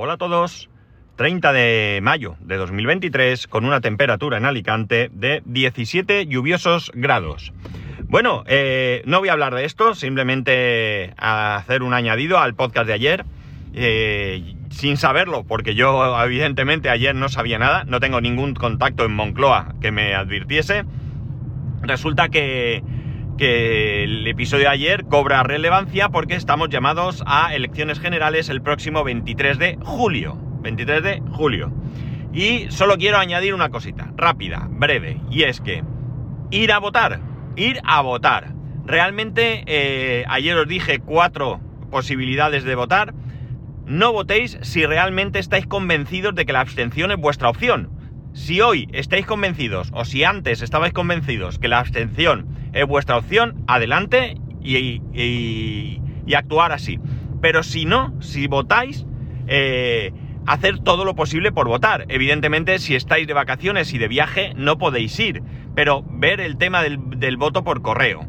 Hola a todos. 30 de mayo de 2023 con una temperatura en Alicante de 17 lluviosos grados. Bueno, eh, no voy a hablar de esto, simplemente hacer un añadido al podcast de ayer. Eh, sin saberlo, porque yo evidentemente ayer no sabía nada, no tengo ningún contacto en Moncloa que me advirtiese. Resulta que, que el episodio de ayer cobra relevancia porque estamos llamados a elecciones generales el próximo 23 de julio. 23 de julio. Y solo quiero añadir una cosita, rápida, breve, y es que ir a votar, ir a votar. Realmente eh, ayer os dije cuatro posibilidades de votar. No votéis si realmente estáis convencidos de que la abstención es vuestra opción. Si hoy estáis convencidos, o si antes estabais convencidos que la abstención es vuestra opción, adelante y, actuar así. Pero si no, si votáis, eh, hacer todo lo posible por votar. Evidentemente, si estáis de vacaciones y de viaje, no podéis ir, pero ver el tema del voto por correo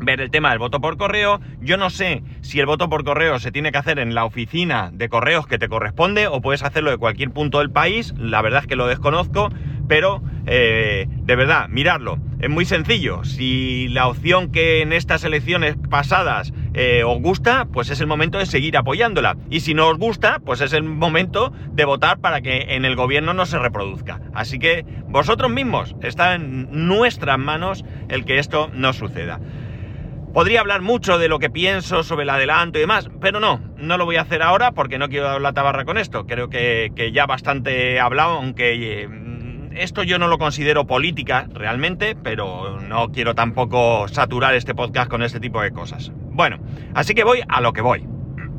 ver el tema del voto por correo. Yo no sé si el voto por correo se tiene que hacer en la oficina de correos que te corresponde o puedes hacerlo de cualquier punto del país. La verdad es que lo desconozco, pero eh, de verdad, mirarlo. Es muy sencillo. Si la opción que en estas elecciones pasadas eh, os gusta, pues es el momento de seguir apoyándola. Y si no os gusta, pues es el momento de votar para que en el gobierno no se reproduzca. Así que vosotros mismos, está en nuestras manos el que esto no suceda. Podría hablar mucho de lo que pienso sobre el adelanto y demás, pero no, no lo voy a hacer ahora porque no quiero dar la tabarra con esto. Creo que, ya bastante he hablado, aunque eh, esto yo no lo considero política realmente, pero no quiero tampoco saturar este podcast con este tipo de cosas. Bueno, así que voy a lo que voy.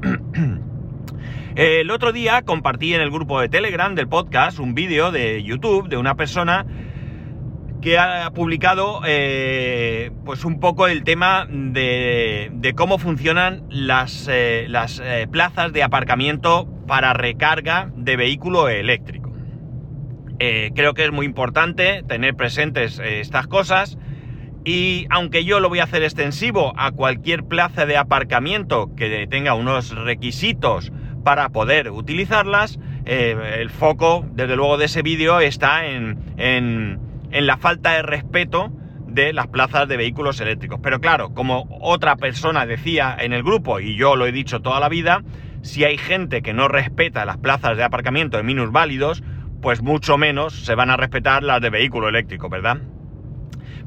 El otro día compartí en el grupo de Telegram del podcast un vídeo de YouTube de una persona que ha publicado eh, pues un poco el tema de, cómo funcionan las, eh, las eh, plazas de aparcamiento para recarga de vehículo eléctrico. Creo que es muy importante tener presentes estas cosas y aunque yo lo voy a hacer extensivo a cualquier plaza de aparcamiento que tenga unos requisitos para poder utilizarlas, el foco desde luego de ese vídeo está en en la falta de respeto de las plazas de vehículos eléctricos. Pero claro, como otra persona decía en el grupo, y yo lo he dicho toda la vida, si hay gente que no respeta las plazas de aparcamiento de minusválidos, pues mucho menos se van a respetar las de vehículo eléctrico, ¿verdad?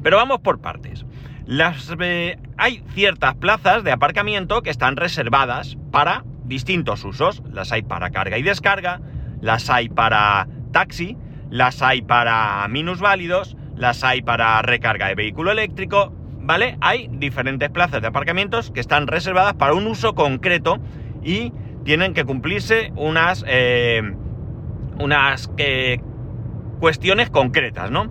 Pero vamos por partes. Las, eh, hay ciertas plazas de aparcamiento que están reservadas para distintos usos. Las hay para carga y descarga, las hay para taxi, las hay para minusválidos, las hay para recarga de vehículo eléctrico, ¿vale? Hay diferentes plazas de aparcamientos que están reservadas para un uso concreto y tienen que cumplirse unas, eh, unas eh, cuestiones concretas, ¿no?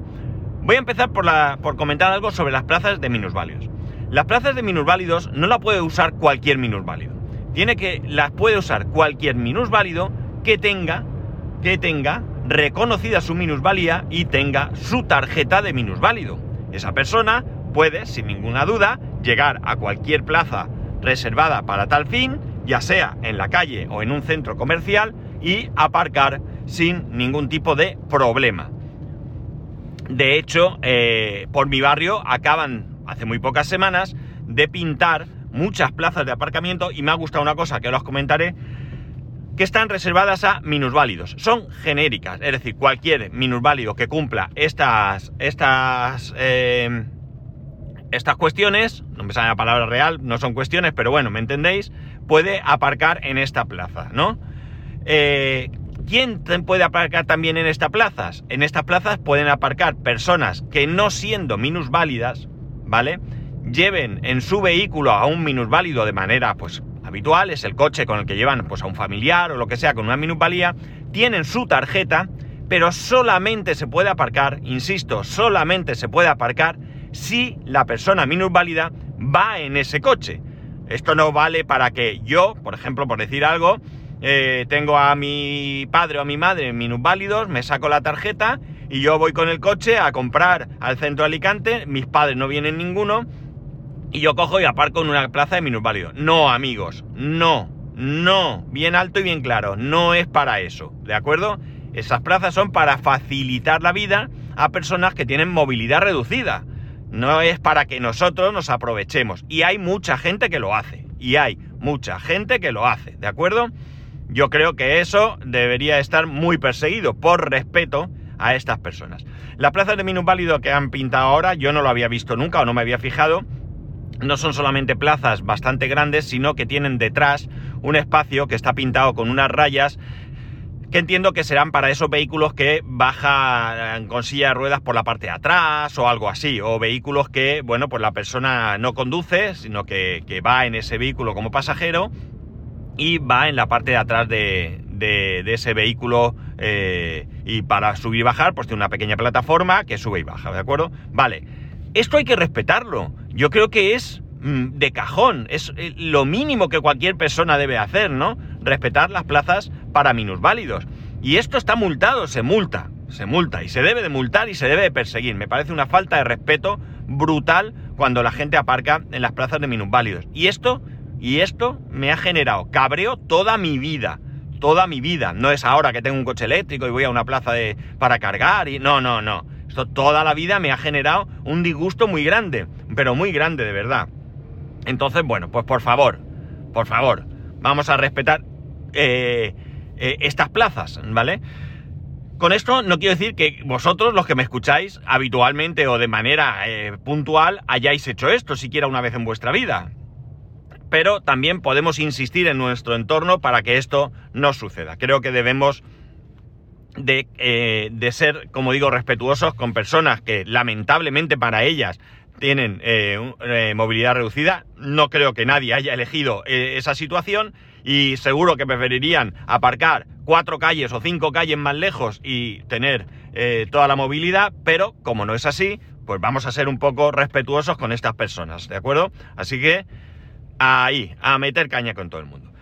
Voy a empezar por, por comentar algo sobre las plazas de minusválidos. Las plazas de minusválidos no la puede usar cualquier minusválido. Tiene que las puede usar cualquier minusválido que tenga que tenga reconocida su minusvalía y tenga su tarjeta de minusválido. Esa persona puede, sin ninguna duda, llegar a cualquier plaza reservada para tal fin, ya sea en la calle o en un centro comercial, y aparcar sin ningún tipo de problema. De hecho, eh, por mi barrio acaban, hace muy pocas semanas, de pintar muchas plazas de aparcamiento y me ha gustado una cosa que os comentaré, que están reservadas a minusválidos. Son genéricas, es decir, cualquier minusválido que cumpla estas, estas, eh, estas cuestiones, no me sale la palabra real, no son cuestiones, pero bueno, me entendéis, puede aparcar en esta plaza, ¿no? Eh, ¿Quién puede aparcar también en estas plazas? En estas plazas pueden aparcar personas que no siendo minusválidas, ¿vale? Lleven en su vehículo a un minusválido de manera, pues, habitual, es el coche con el que llevan pues, a un familiar o lo que sea con una minusvalía, tienen su tarjeta, pero solamente se puede aparcar, insisto, solamente se puede aparcar si la persona minusválida va en ese coche. Esto no vale para que yo, por ejemplo, por decir algo, eh, tengo a mi padre o a mi madre minusválidos, me saco la tarjeta y yo voy con el coche a comprar al centro de Alicante, mis padres no vienen ninguno, y yo cojo y aparco en una plaza de minusválido. No, amigos, no, No, bien alto y bien claro, no es para eso, ¿de acuerdo? Esas plazas son para facilitar la vida a personas que tienen movilidad reducida. No es para que nosotros nos aprovechemos. Y hay mucha gente que lo hace. Y hay mucha gente que lo hace, ¿de acuerdo? Yo creo que eso debería estar muy perseguido por respeto a estas personas. Las plazas de minusválido que han pintado ahora, yo no lo había visto nunca o no me había fijado. No son solamente plazas bastante grandes, sino que tienen detrás un espacio que está pintado con unas rayas que entiendo que serán para esos vehículos que bajan con silla de ruedas por la parte de atrás o algo así, o vehículos que, bueno, pues la persona no conduce, sino que, va en ese vehículo como pasajero y va en la parte de atrás de, ese vehículo eh, y para subir y bajar pues tiene una pequeña plataforma que sube y baja, ¿de acuerdo? Vale, esto hay que respetarlo, yo creo que es mm, de cajón, es eh, lo mínimo que cualquier persona debe hacer, ¿no? Respetar las plazas para minusválidos. Y esto está multado, se multa, se multa y se debe de multar y se debe de perseguir. Me parece una falta de respeto brutal cuando la gente aparca en las plazas de minusválidos. Y esto, y esto me ha generado cabreo toda mi vida. Toda mi vida. No es ahora que tengo un coche eléctrico y voy a una plaza de, para cargar y. No, no, no. Esto toda la vida me ha generado un disgusto muy grande. Pero muy grande, de verdad. Entonces, bueno, pues por favor, por favor, vamos a respetar. Eh, eh, estas plazas, ¿vale? Con esto no quiero decir que vosotros, los que me escucháis habitualmente o de manera eh, puntual, hayáis hecho esto siquiera una vez en vuestra vida. Pero también podemos insistir en nuestro entorno para que esto no suceda. Creo que debemos de, eh, ser, como digo, respetuosos con personas que lamentablemente para ellas tienen movilidad reducida. No creo que nadie haya elegido esa situación y seguro que preferirían aparcar cuatro calles o cinco calles más lejos y tener eh, toda la movilidad, pero como no es así, pues vamos a ser un poco respetuosos con estas personas, ¿de acuerdo? Así que ahí, a meter caña con todo el mundo.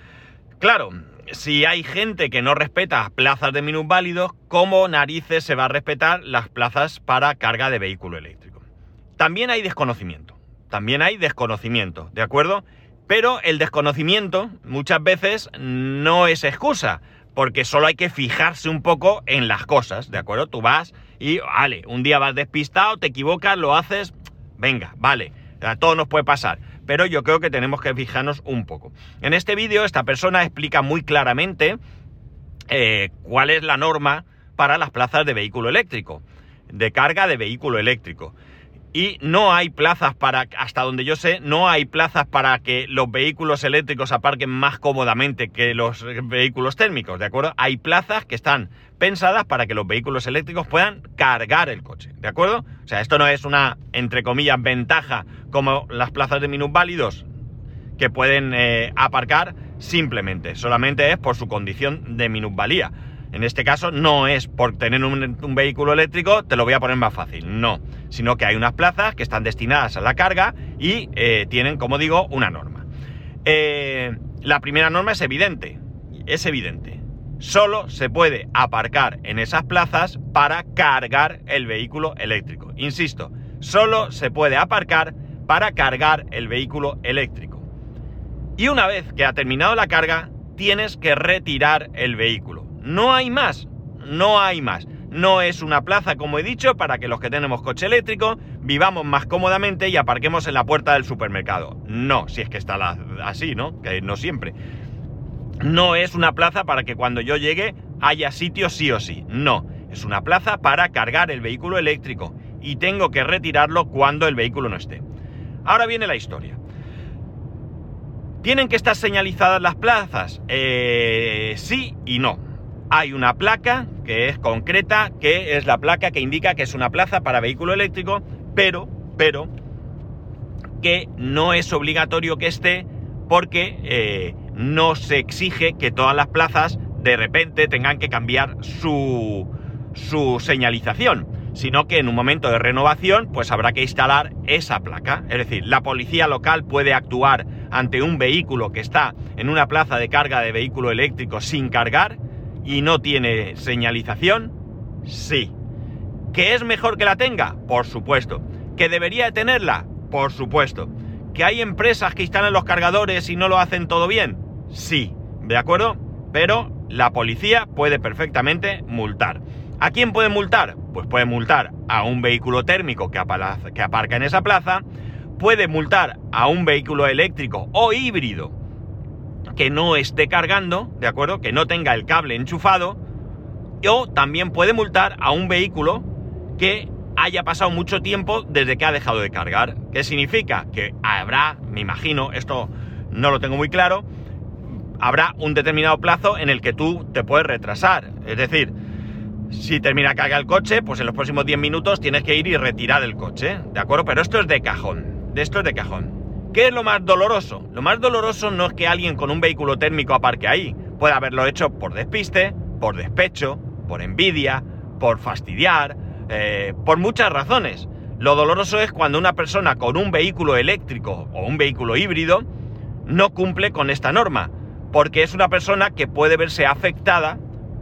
Claro, si hay gente que no respeta plazas de minusválidos, ¿cómo narices se va a respetar las plazas para carga de vehículo eléctrico? También hay desconocimiento, también hay desconocimiento, ¿de acuerdo? Pero el desconocimiento muchas veces no es excusa, porque solo hay que fijarse un poco en las cosas, ¿de acuerdo? Tú vas y, vale, un día vas despistado, te equivocas, lo haces, venga, vale, a todo nos puede pasar. Pero yo creo que tenemos que fijarnos un poco. En este vídeo esta persona explica muy claramente eh, cuál es la norma para las plazas de vehículo eléctrico, de carga de vehículo eléctrico y no hay plazas para, hasta donde yo sé, no hay plazas para que los vehículos eléctricos aparquen más cómodamente que los vehículos térmicos, ¿de acuerdo? Hay plazas que están pensadas para que los vehículos eléctricos puedan cargar el coche, ¿de acuerdo? O sea, esto no es una, entre comillas, ventaja como las plazas de minusválidos que pueden eh, aparcar simplemente, solamente es por su condición de minusvalía. En este caso no es por tener un, vehículo eléctrico, te lo voy a poner más fácil, no, sino que hay unas plazas que están destinadas a la carga y eh, tienen, como digo, una norma. Eh, la primera norma es evidente, es evidente. Solo se puede aparcar en esas plazas para cargar el vehículo eléctrico. Insisto, solo se puede aparcar para cargar el vehículo eléctrico. Y una vez que ha terminado la carga, tienes que retirar el vehículo. No hay más, no hay más. No es una plaza, como he dicho, para que los que tenemos coche eléctrico vivamos más cómodamente y aparquemos en la puerta del supermercado. No, si es que está así, ¿no? Que no siempre. No es una plaza para que cuando yo llegue haya sitio sí o sí. No, es una plaza para cargar el vehículo eléctrico y tengo que retirarlo cuando el vehículo no esté. Ahora viene la historia. ¿Tienen que estar señalizadas las plazas? Eh, sí y no hay una placa que es concreta, que es la placa que indica que es una plaza para vehículo eléctrico, pero, pero, que no es obligatorio que esté porque eh, no se exige que todas las plazas de repente tengan que cambiar su, su señalización, sino que en un momento de renovación pues habrá que instalar esa placa. Es decir, la policía local puede actuar ante un vehículo que está en una plaza de carga de vehículo eléctrico sin cargar y no tiene señalización? Sí. ¿Que es mejor que la tenga? Por supuesto. ¿Que debería tenerla? Por supuesto. ¿Que hay empresas que instalan los cargadores y no lo hacen todo bien? Sí. ¿De acuerdo? Pero la policía puede perfectamente multar. ¿A quién puede multar? Pues puede multar a un vehículo térmico que, aparca en esa plaza, puede multar a un vehículo eléctrico o híbrido que no esté cargando, ¿de acuerdo? Que no tenga el cable enchufado, o también puede multar a un vehículo que haya pasado mucho tiempo desde que ha dejado de cargar. ¿Qué significa? Que habrá, me imagino, esto no lo tengo muy claro, habrá un determinado plazo en el que tú te puedes retrasar. Es decir, si termina cargar el coche, pues en los próximos 10 minutos tienes que ir y retirar el coche, ¿de acuerdo? Pero esto es de cajón, de esto es de cajón. ¿Qué es lo más doloroso? Lo más doloroso no es que alguien con un vehículo térmico aparque ahí. Puede haberlo hecho por despiste, por despecho, por envidia, por fastidiar, eh, por muchas razones. Lo doloroso es cuando una persona con un vehículo eléctrico o un vehículo híbrido no cumple con esta norma, porque es una persona que puede verse afectada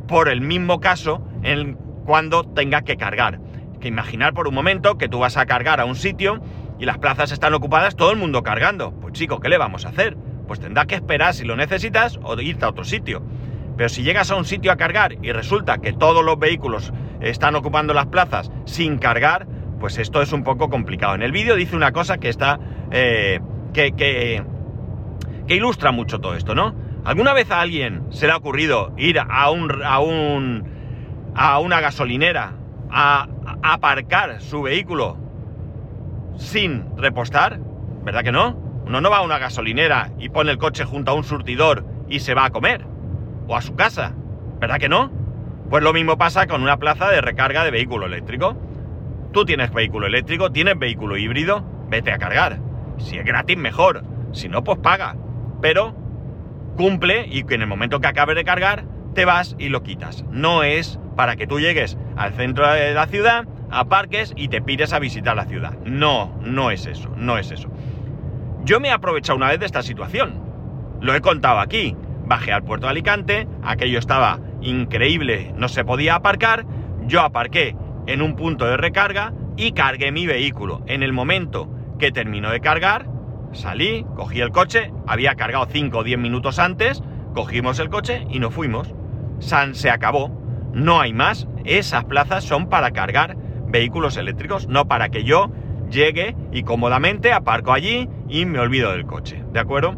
por el mismo caso en cuando tenga que cargar. Que imaginar por un momento que tú vas a cargar a un sitio y las plazas están ocupadas, todo el mundo cargando. Pues chico, ¿qué le vamos a hacer? Pues tendrá que esperar si lo necesitas o irte a otro sitio. Pero si llegas a un sitio a cargar y resulta que todos los vehículos están ocupando las plazas sin cargar, pues esto es un poco complicado. En el vídeo dice una cosa que está. Eh, que, que, ilustra mucho todo esto, ¿no? ¿Alguna vez a alguien se le ha ocurrido ir a un. a un. a una gasolinera a aparcar su vehículo sin repostar? ¿Verdad que no? Uno no va a una gasolinera y pone el coche junto a un surtidor y se va a comer. O a su casa. ¿Verdad que no? Pues lo mismo pasa con una plaza de recarga de vehículo eléctrico. Tú tienes vehículo eléctrico, tienes vehículo híbrido, vete a cargar. Si es gratis, mejor. Si no, pues paga. Pero cumple y en el momento que acabe de cargar, te vas y lo quitas. No es para que tú llegues al centro de la ciudad, aparques y te pides a visitar la ciudad. No, no es eso, no es eso. Yo me he aprovechado una vez de esta situación. Lo he contado aquí. Bajé al puerto de Alicante, aquello estaba increíble, no se podía aparcar, yo aparqué en un punto de recarga y cargué mi vehículo. En el momento que terminó de cargar, salí, cogí el coche, había cargado 5 o 10 minutos antes, cogimos el coche y nos fuimos. San se acabó, no hay más, esas plazas son para cargar vehículos eléctricos, no para que yo llegue y cómodamente aparco allí y me olvido del coche, ¿de acuerdo?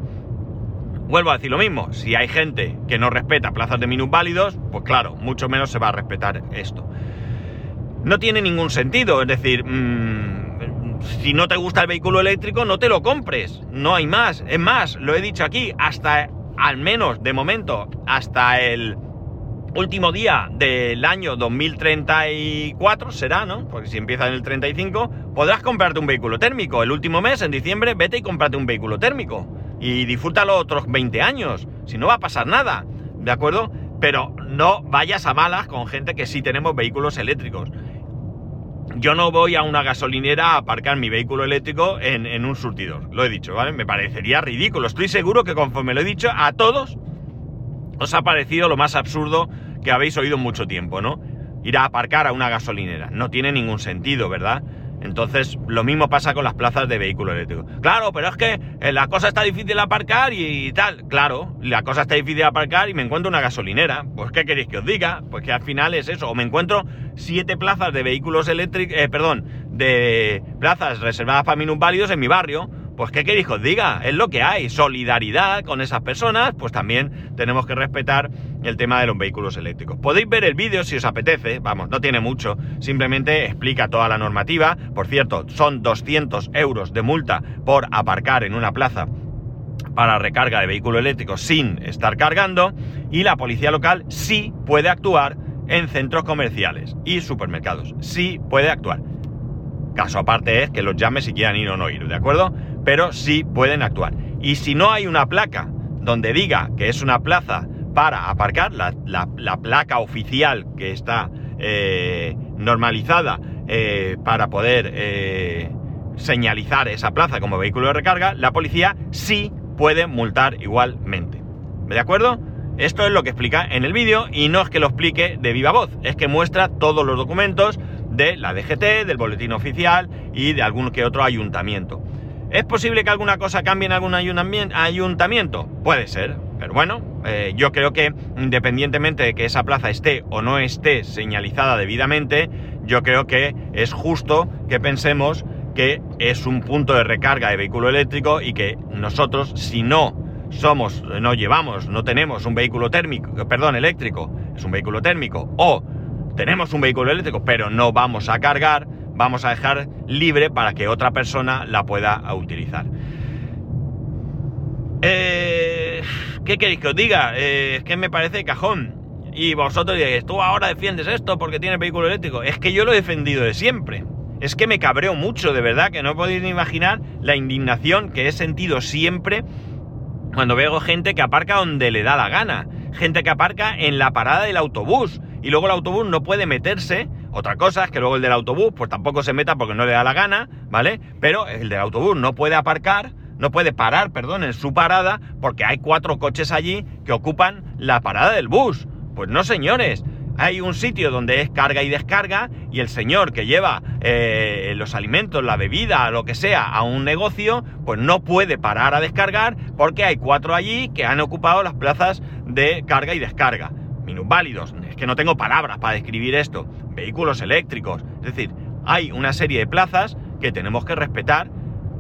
Vuelvo a decir lo mismo, si hay gente que no respeta plazas de minusválidos, pues claro, mucho menos se va a respetar esto. No tiene ningún sentido, es decir, mmm, si no te gusta el vehículo eléctrico, no te lo compres, no hay más. Es más, lo he dicho aquí, hasta, al menos de momento, hasta el último día del año 2034 será, ¿no? Porque si empieza en el 35, podrás comprarte un vehículo térmico. El último mes, en diciembre, vete y cómprate un vehículo térmico y disfrútalo otros 20 años. Si no va a pasar nada, ¿de acuerdo? Pero no vayas a malas con gente que sí tenemos vehículos eléctricos. Yo no voy a una gasolinera a aparcar mi vehículo eléctrico en, un surtidor. Lo he dicho, ¿vale? Me parecería ridículo. Estoy seguro que conforme lo he dicho, a todos os ha parecido lo más absurdo que habéis oído en mucho tiempo, ¿no? Ir a aparcar a una gasolinera. No tiene ningún sentido, ¿verdad? Entonces, lo mismo pasa con las plazas de vehículo eléctrico. Claro, pero es que eh, la cosa está difícil de aparcar y, tal. Claro, la cosa está difícil de aparcar y me encuentro una gasolinera. Pues, ¿qué queréis que os diga? Pues que al final es eso. O me encuentro siete plazas de vehículos eléctricos, eh, perdón, de plazas reservadas para minusválidos en mi barrio pues qué queréis que os diga, es lo que hay, solidaridad con esas personas, pues también tenemos que respetar el tema de los vehículos eléctricos. Podéis ver el vídeo si os apetece, vamos, no tiene mucho, simplemente explica toda la normativa, por cierto, son 200 euros de multa por aparcar en una plaza para recarga de vehículo eléctrico sin estar cargando y la policía local sí puede actuar en centros comerciales y supermercados, sí puede actuar. Caso aparte es que los llame si quieran ir o no ir, ¿de acuerdo? Pero sí pueden actuar. Y si no hay una placa donde diga que es una plaza para aparcar, la, placa oficial que está eh, normalizada eh, para poder eh, señalizar esa plaza como vehículo de recarga, la policía sí puede multar igualmente. ¿De acuerdo? Esto es lo que explica en el vídeo y no es que lo explique de viva voz, es que muestra todos los documentos, de la DGT, del boletín oficial y de algún que otro ayuntamiento. ¿Es posible que alguna cosa cambie en algún ayuntamiento? Puede ser, Pero bueno, eh, yo creo que independientemente de que esa plaza esté o no esté señalizada debidamente, yo creo que es justo que pensemos que es un punto de recarga de vehículo eléctrico y que nosotros, si no somos, no llevamos, no tenemos un vehículo térmico, perdón, eléctrico, es un vehículo térmico, o tenemos un vehículo eléctrico, pero no vamos a cargar, vamos a dejar libre para que otra persona la pueda utilizar. Eh, ¿Qué queréis que os diga? Eh, es que me parece cajón. Y vosotros diréis, tú ahora defiendes esto porque tienes vehículo eléctrico. Es que yo lo he defendido de siempre. Es que me cabreo mucho, de verdad, que no podéis ni imaginar la indignación que he sentido siempre cuando veo gente que aparca donde le da la gana. Gente que aparca en la parada del autobús. Y luego el autobús no puede meterse. Otra cosa es que luego el del autobús pues tampoco se meta porque no le da la gana, ¿vale? Pero el del autobús no puede aparcar no puede parar, perdón, en su parada porque hay cuatro coches allí que ocupan la parada del bus. Pues no, señores. Hay un sitio donde es carga y descarga y el señor que lleva eh, los alimentos, la bebida, lo que sea, a un negocio, pues no puede parar a descargar porque hay cuatro allí que han ocupado las plazas de carga y descarga. Minusválidos, es que no tengo palabras para describir esto. Vehículos eléctricos, es decir, hay una serie de plazas que tenemos que respetar.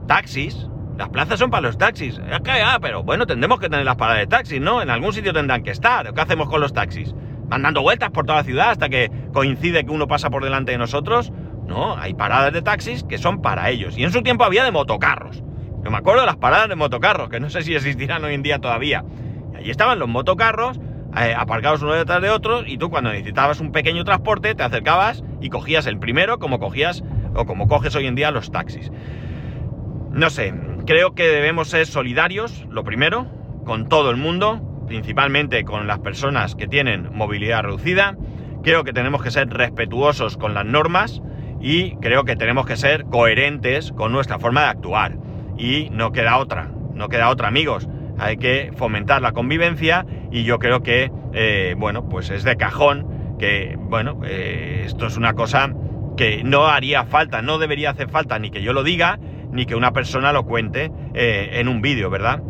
Taxis, las plazas son para los taxis. Es ah, pero bueno, tendremos que tener las paradas de taxis, ¿no? En algún sitio tendrán que estar. ¿Qué hacemos con los taxis? ¿Van dando vueltas por toda la ciudad hasta que coincide que uno pasa por delante de nosotros? No, hay paradas de taxis que son para ellos. Y en su tiempo había de motocarros. Yo me acuerdo de las paradas de motocarros, que no sé si existirán hoy en día todavía. Y allí estaban los motocarros eh, aparcados uno detrás de otro y tú cuando necesitabas un pequeño transporte te acercabas y cogías el primero como cogías o como coges hoy en día los taxis. No sé, creo que debemos ser solidarios, lo primero, con todo el mundo, principalmente con las personas que tienen movilidad reducida. Creo que tenemos que ser respetuosos con las normas y creo que tenemos que ser coherentes con nuestra forma de actuar. Y no queda otra, no queda otra, amigos. Hay que fomentar la convivencia y yo creo que, eh, bueno, pues es de cajón que, bueno, eh, esto es una cosa que no haría falta, no debería hacer falta ni que yo lo diga, ni que una persona lo cuente eh, en un vídeo, ¿verdad?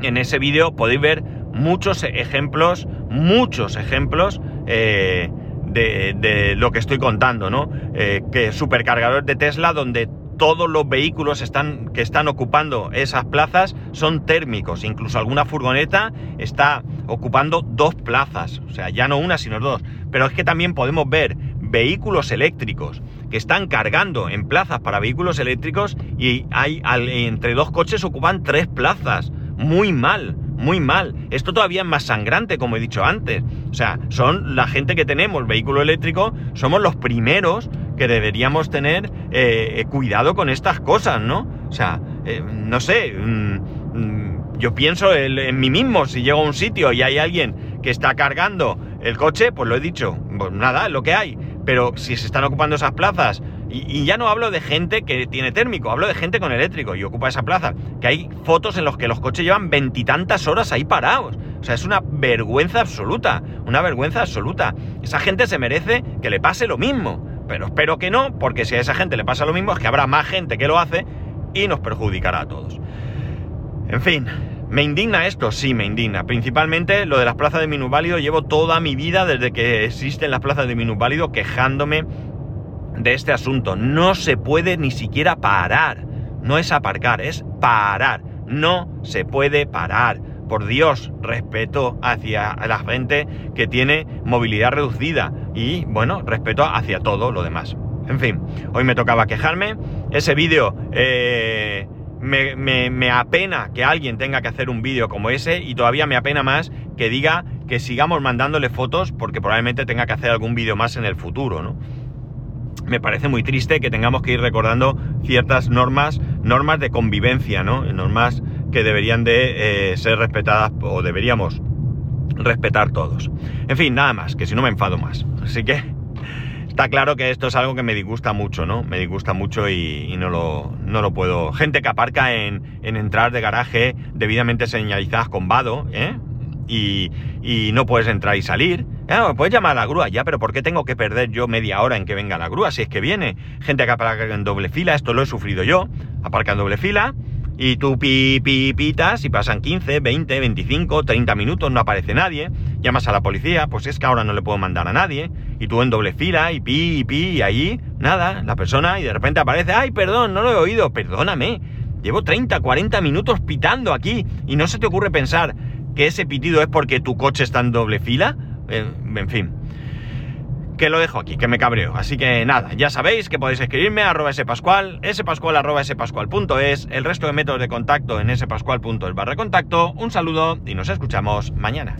En ese vídeo podéis ver muchos ejemplos, muchos ejemplos eh, de, lo que estoy contando, ¿no? Que supercargadores de Tesla donde todos los vehículos están, que están ocupando esas plazas son térmicos. Incluso alguna furgoneta está ocupando dos plazas. O sea, ya no una, sino dos. Pero es que también podemos ver vehículos eléctricos que están cargando en plazas para vehículos eléctricos y hay entre dos coches ocupan tres plazas. Muy mal, muy mal. Esto todavía es más sangrante, como he dicho antes. O sea, son la gente que tenemos vehículo eléctrico, somos los primeros que deberíamos tener eh, eh, cuidado con estas cosas, ¿no? O sea, eh, no sé, mm, mm, yo pienso en, mí mismo, si llego a un sitio y hay alguien que está cargando el coche, pues lo he dicho, pues nada, lo que hay pero si se están ocupando esas plazas, y, ya no hablo de gente que tiene térmico, hablo de gente con eléctrico y ocupa esa plaza, que hay fotos en los que los coches llevan veintitantas horas ahí parados. O sea, es una vergüenza absoluta, una vergüenza absoluta. Esa gente se merece que le pase lo mismo, pero espero que no, porque si a esa gente le pasa lo mismo es que habrá más gente que lo hace y nos perjudicará a todos. En fin, ¿Me indigna esto? Sí, me indigna. Principalmente lo de las plazas de minusválido. Llevo toda mi vida, desde que existen las plazas de minusválido, quejándome de este asunto. No se puede ni siquiera parar. No es aparcar, es parar. No se puede parar. Por Dios, respeto hacia la gente que tiene movilidad reducida. Y, bueno, respeto hacia todo lo demás. En fin, hoy me tocaba quejarme. Ese vídeo... Eh, me, apena que alguien tenga que hacer un vídeo como ese y todavía me apena más que diga que sigamos mandándole fotos porque probablemente tenga que hacer algún vídeo más en el futuro, ¿no? Me parece muy triste que tengamos que ir recordando ciertas normas, normas de convivencia, ¿no? Normas que deberían de eh, ser respetadas o deberíamos respetar todos. En fin, nada más, que si no me enfado más. Así que Está claro que esto es algo que me disgusta mucho, ¿no? Me disgusta mucho y, no, lo, no, lo, puedo. Gente que aparca en, en entrar de garaje debidamente señalizadas con vado, ¿eh? Y, y, no puedes entrar y salir. Ah, puedes llamar a la grúa, ya, pero ¿por qué tengo que perder yo media hora en que venga la grúa si es que viene? Gente que aparca en doble fila, esto lo he sufrido yo. Aparca en doble fila Y tú pi, pi, pitas y pasan 15, 20, 25, 30 minutos, no aparece nadie. Llamas a la policía, pues es que ahora no le puedo mandar a nadie. Y tú en doble fila y pi, y pi, y allí, nada, la persona y de repente aparece, ay, perdón, no lo he oído, perdóname. Llevo 30, 40 minutos pitando aquí y no se te ocurre pensar que ese pitido es porque tu coche está en doble fila. Eh, en fin que lo dejo aquí, que me cabreo. Así que nada, ya sabéis que podéis escribirme a arroba spascual, spascual arroba spascual.es, el resto de métodos de contacto en spascual.es barra contacto. Un saludo y nos escuchamos mañana.